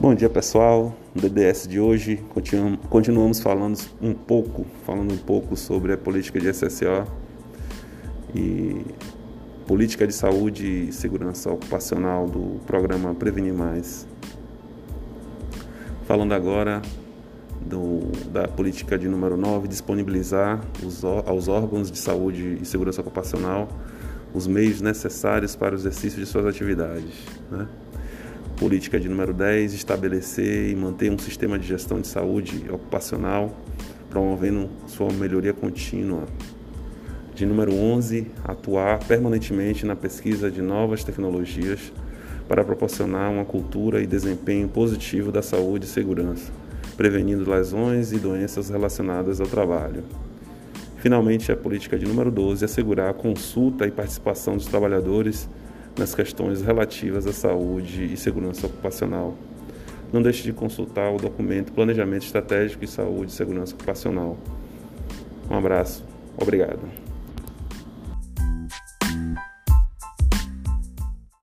Bom dia pessoal, no DDS de hoje continuamos falando um pouco, falando um pouco sobre a política de SSO e política de saúde e segurança ocupacional do programa Prevenir Mais. Falando agora do, da política de número 9, disponibilizar os, aos órgãos de saúde e segurança ocupacional os meios necessários para o exercício de suas atividades. Né? Política de número 10, estabelecer e manter um sistema de gestão de saúde ocupacional, promovendo sua melhoria contínua. De número 11, atuar permanentemente na pesquisa de novas tecnologias para proporcionar uma cultura e desempenho positivo da saúde e segurança, prevenindo lesões e doenças relacionadas ao trabalho. Finalmente, a política de número 12, assegurar a consulta e participação dos trabalhadores nas questões relativas à saúde e segurança ocupacional. Não deixe de consultar o documento Planejamento Estratégico de Saúde e Segurança Ocupacional. Um abraço. Obrigado.